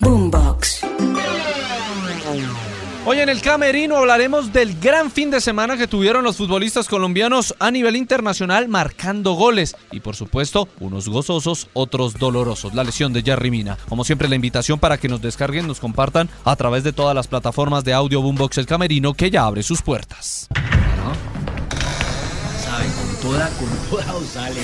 Boombox. Hoy en el Camerino hablaremos del gran fin de semana que tuvieron los futbolistas colombianos a nivel internacional marcando goles y por supuesto unos gozosos, otros dolorosos, la lesión de Jerry Mina. Como siempre la invitación para que nos descarguen, nos compartan a través de todas las plataformas de audio Boombox El Camerino que ya abre sus puertas. Saben, con toda, con toda os sale.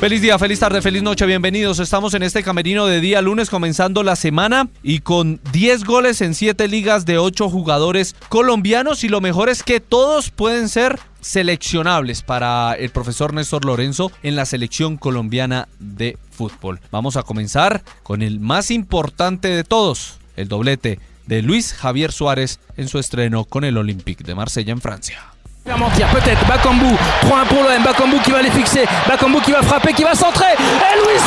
Feliz día, feliz tarde, feliz noche, bienvenidos. Estamos en este camerino de día lunes comenzando la semana y con 10 goles en 7 ligas de 8 jugadores colombianos y lo mejor es que todos pueden ser seleccionables para el profesor Néstor Lorenzo en la selección colombiana de fútbol. Vamos a comenzar con el más importante de todos, el doblete de Luis Javier Suárez en su estreno con el Olympique de Marsella en Francia. Mentir, peut-être Bakambu, 3-1 pour l'OM, Bakambu qui va les fixer, Bakambu qui va frapper, qui va centrer, et Luis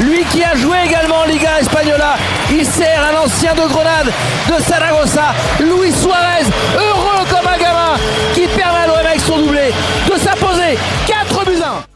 lui qui a joué également en Liga Espagnola, il sert un ancien de Grenade, de Saragossa, Luis Suarez, heureux comme un gamin, qui permet à l'OM avec son doublé de s'imposer 4 buts à 1.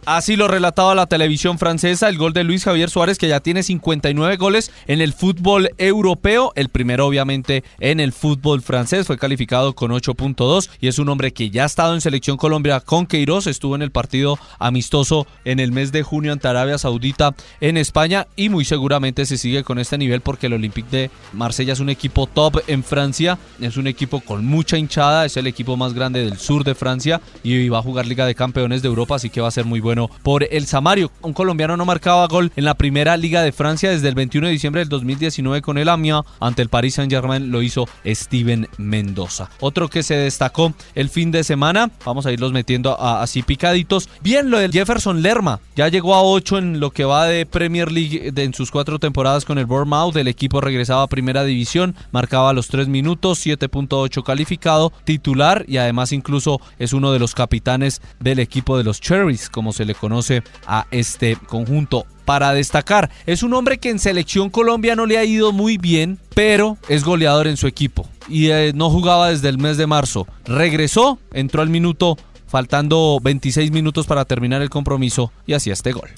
Así lo relataba la televisión francesa, el gol de Luis Javier Suárez, que ya tiene 59 goles en el fútbol europeo, el primero obviamente en el fútbol francés, fue calificado con 8.2 y es un hombre que ya ha estado en selección Colombia con Queiroz, estuvo en el partido amistoso en el mes de junio ante Arabia Saudita en España y muy seguramente se sigue con este nivel porque el Olympique de Marsella es un equipo top en Francia, es un equipo con mucha hinchada, es el equipo más grande del sur de Francia y va a jugar Liga de Campeones de Europa, así que va a ser muy bueno por el Samario. Un colombiano no marcaba gol en la primera Liga de Francia desde el 21 de diciembre del 2019 con el Amiens. Ante el Paris Saint-Germain lo hizo Steven Mendoza. Otro que se destacó el fin de semana, vamos a irlos metiendo a- así picaditos. Bien lo del Jefferson Lerma, ya llegó a 8 en lo que va de Premier League en sus cuatro temporadas con el Bournemouth. El equipo regresaba a primera división, marcaba los 3 minutos, 7.8 calificado, titular y además incluso es uno de los capitanes del equipo de los Cherries, como se le conoce a este conjunto. Para destacar, es un hombre que en selección Colombia no le ha ido muy bien, pero es goleador en su equipo y eh, no jugaba desde el mes de marzo. Regresó, entró al minuto faltando 26 minutos para terminar el compromiso y hacía este gol.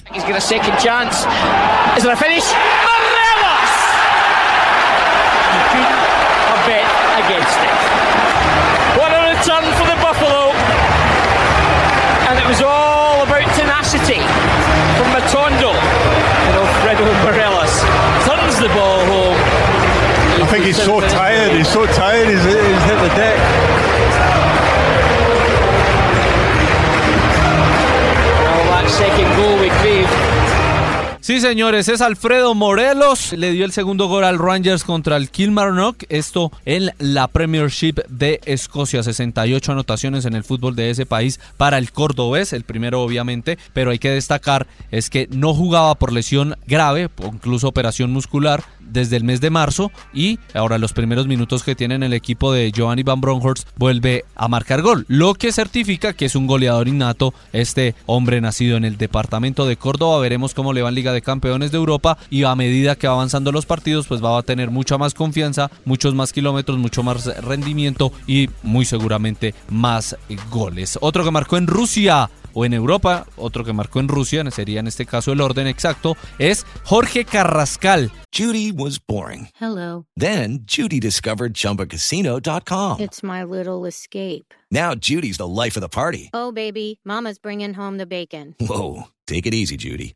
Think he's so tired. He's so tired. He's, he's hit the deck. Well, that second goal with Grieve. Sí, señores, es Alfredo Morelos. Le dio el segundo gol al Rangers contra el Kilmarnock. Esto en la Premiership de Escocia. 68 anotaciones en el fútbol de ese país para el cordobés. El primero, obviamente. Pero hay que destacar es que no jugaba por lesión grave, o incluso operación muscular, desde el mes de marzo. Y ahora los primeros minutos que tiene en el equipo de Giovanni Van Bronckhorst vuelve a marcar gol. Lo que certifica que es un goleador innato. Este hombre nacido en el departamento de Córdoba. Veremos cómo le va en Liga de Campeones de Europa y a medida que va avanzando los partidos pues va a tener mucha más confianza, muchos más kilómetros, mucho más rendimiento y muy seguramente más goles. Otro que marcó en Rusia o en Europa, otro que marcó en Rusia, sería en este caso el orden exacto, es Jorge Carrascal. Judy was boring. Hello. Then Judy discovered ChumbaCasino.com. It's my little escape. Now Judy's the life of the party. Oh, baby, Mama's bringing home the bacon. Whoa, take it easy, Judy.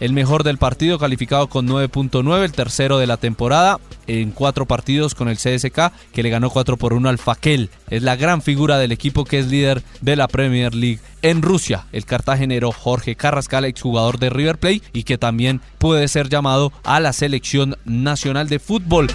El mejor del partido calificado con 9.9, el tercero de la temporada en cuatro partidos con el CSK que le ganó 4 por 1 al Fakel. Es la gran figura del equipo que es líder de la Premier League en Rusia, el cartagenero Jorge Carrascal, exjugador de River Plate y que también puede ser llamado a la selección nacional de fútbol.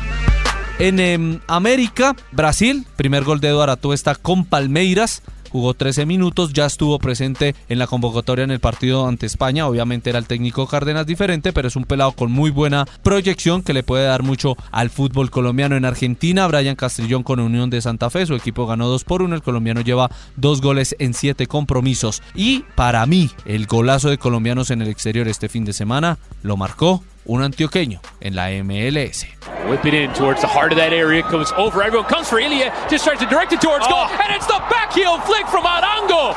En em, América, Brasil, primer gol de Eduardo Atuesta con Palmeiras jugó 13 minutos, ya estuvo presente en la convocatoria en el partido ante España, obviamente era el técnico Cárdenas diferente, pero es un pelado con muy buena proyección que le puede dar mucho al fútbol colombiano. En Argentina, Brian Castrillón con Unión de Santa Fe, su equipo ganó 2 por 1, el colombiano lleva dos goles en siete compromisos y para mí el golazo de colombianos en el exterior este fin de semana lo marcó un antioqueño en la MLS. Whipping in towards the heart of that area, comes over, everyone comes for Ilya, just tries to direct it towards goal, oh. and it's the backheel flick from Arango.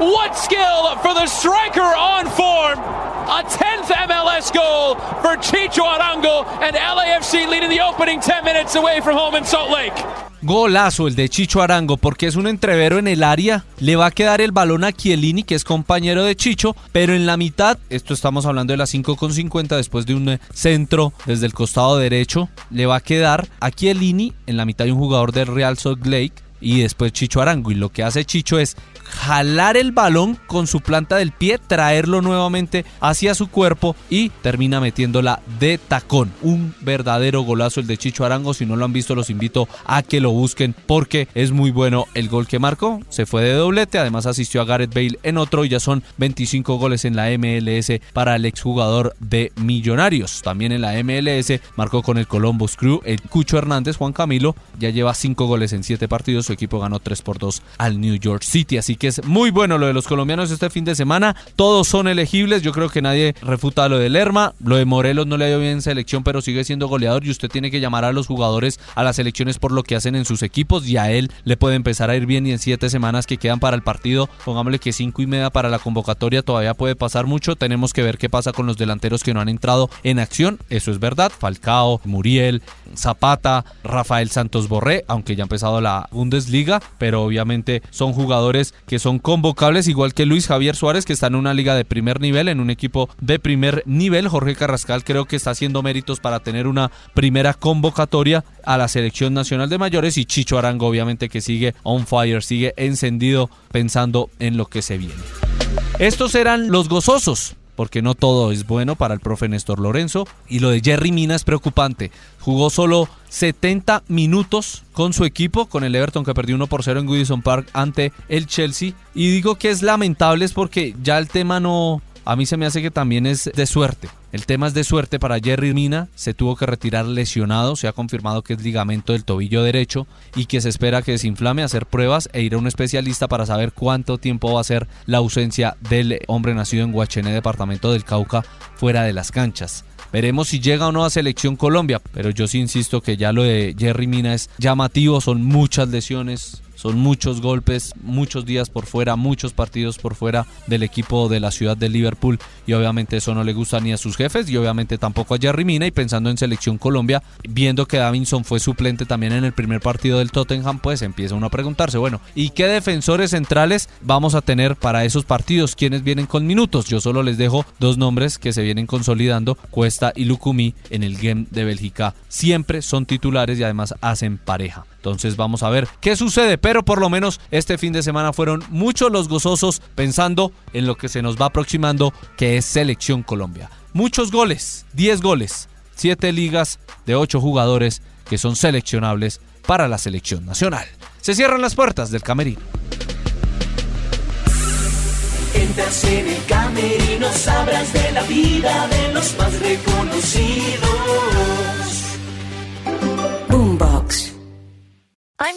What skill for the striker on form. A 10th MLS goal for Chicho Arango, and LAFC leading the opening 10 minutes away from home in Salt Lake. Golazo el de Chicho Arango porque es un entrevero en el área. Le va a quedar el balón a Chiellini, que es compañero de Chicho, pero en la mitad, esto estamos hablando de las 5.50 después de un eh, centro desde el costado derecho, le va a quedar a Chiellini. En la mitad hay un jugador del Real Salt Lake y después Chicho Arango. Y lo que hace Chicho es jalar el balón con su planta del pie, traerlo nuevamente hacia su cuerpo y termina metiéndola de tacón. Un verdadero golazo el de Chicho Arango. Si no lo han visto, los invito a que lo busquen porque es muy bueno el gol que marcó. Se fue de doblete, además asistió a Gareth Bale en otro y ya son 25 goles en la MLS para el exjugador de Millonarios. También en la MLS marcó con el Columbus Crew el Cucho Hernández, Juan Camilo, ya lleva 5 goles en 7 partidos. Su equipo ganó 3 por 2 al New York City. Así que es muy bueno lo de los colombianos este fin de semana. Todos son elegibles. Yo creo que nadie refuta lo de Lerma. Lo de Morelos no le ha ido bien en selección, pero sigue siendo goleador. Y usted tiene que llamar a los jugadores a las elecciones por lo que hacen en sus equipos. Y a él le puede empezar a ir bien. Y en siete semanas que quedan para el partido, pongámosle que cinco y media para la convocatoria, todavía puede pasar mucho. Tenemos que ver qué pasa con los delanteros que no han entrado en acción. Eso es verdad. Falcao, Muriel, Zapata, Rafael Santos Borré, aunque ya ha empezado la Bundesliga, pero obviamente son jugadores que son convocables, igual que Luis Javier Suárez, que está en una liga de primer nivel, en un equipo de primer nivel. Jorge Carrascal creo que está haciendo méritos para tener una primera convocatoria a la selección nacional de mayores y Chicho Arango obviamente que sigue on fire, sigue encendido pensando en lo que se viene. Estos eran los gozosos porque no todo es bueno para el profe Néstor Lorenzo. Y lo de Jerry Mina es preocupante. Jugó solo 70 minutos con su equipo, con el Everton que perdió 1 por 0 en Goodison Park ante el Chelsea. Y digo que es lamentable es porque ya el tema no... A mí se me hace que también es de suerte. El tema es de suerte para Jerry Mina, se tuvo que retirar lesionado, se ha confirmado que es ligamento del tobillo derecho y que se espera que desinflame, hacer pruebas e ir a un especialista para saber cuánto tiempo va a ser la ausencia del hombre nacido en Huachené, departamento del Cauca, fuera de las canchas. Veremos si llega o no a Selección Colombia, pero yo sí insisto que ya lo de Jerry Mina es llamativo, son muchas lesiones, son muchos golpes, muchos días por fuera, muchos partidos por fuera del equipo de la ciudad de Liverpool y obviamente eso no le gusta ni a sus jefes y obviamente tampoco a Jerry Mina y pensando en selección Colombia, viendo que Davinson fue suplente también en el primer partido del Tottenham, pues empieza uno a preguntarse, bueno, ¿y qué defensores centrales vamos a tener para esos partidos? ¿Quiénes vienen con minutos? Yo solo les dejo dos nombres que se vienen consolidando, Cuesta y Lukumi en el game de Bélgica. Siempre son titulares y además hacen pareja. Entonces vamos a ver qué sucede, pero por lo menos este fin de semana fueron muchos los gozosos pensando en lo que se nos va aproximando, que es Selección Colombia. Muchos goles, 10 goles, 7 ligas de 8 jugadores que son seleccionables para la selección nacional. Se cierran las puertas del camerino. Entras en el camerino, sabrás de la vida de los más reconocidos.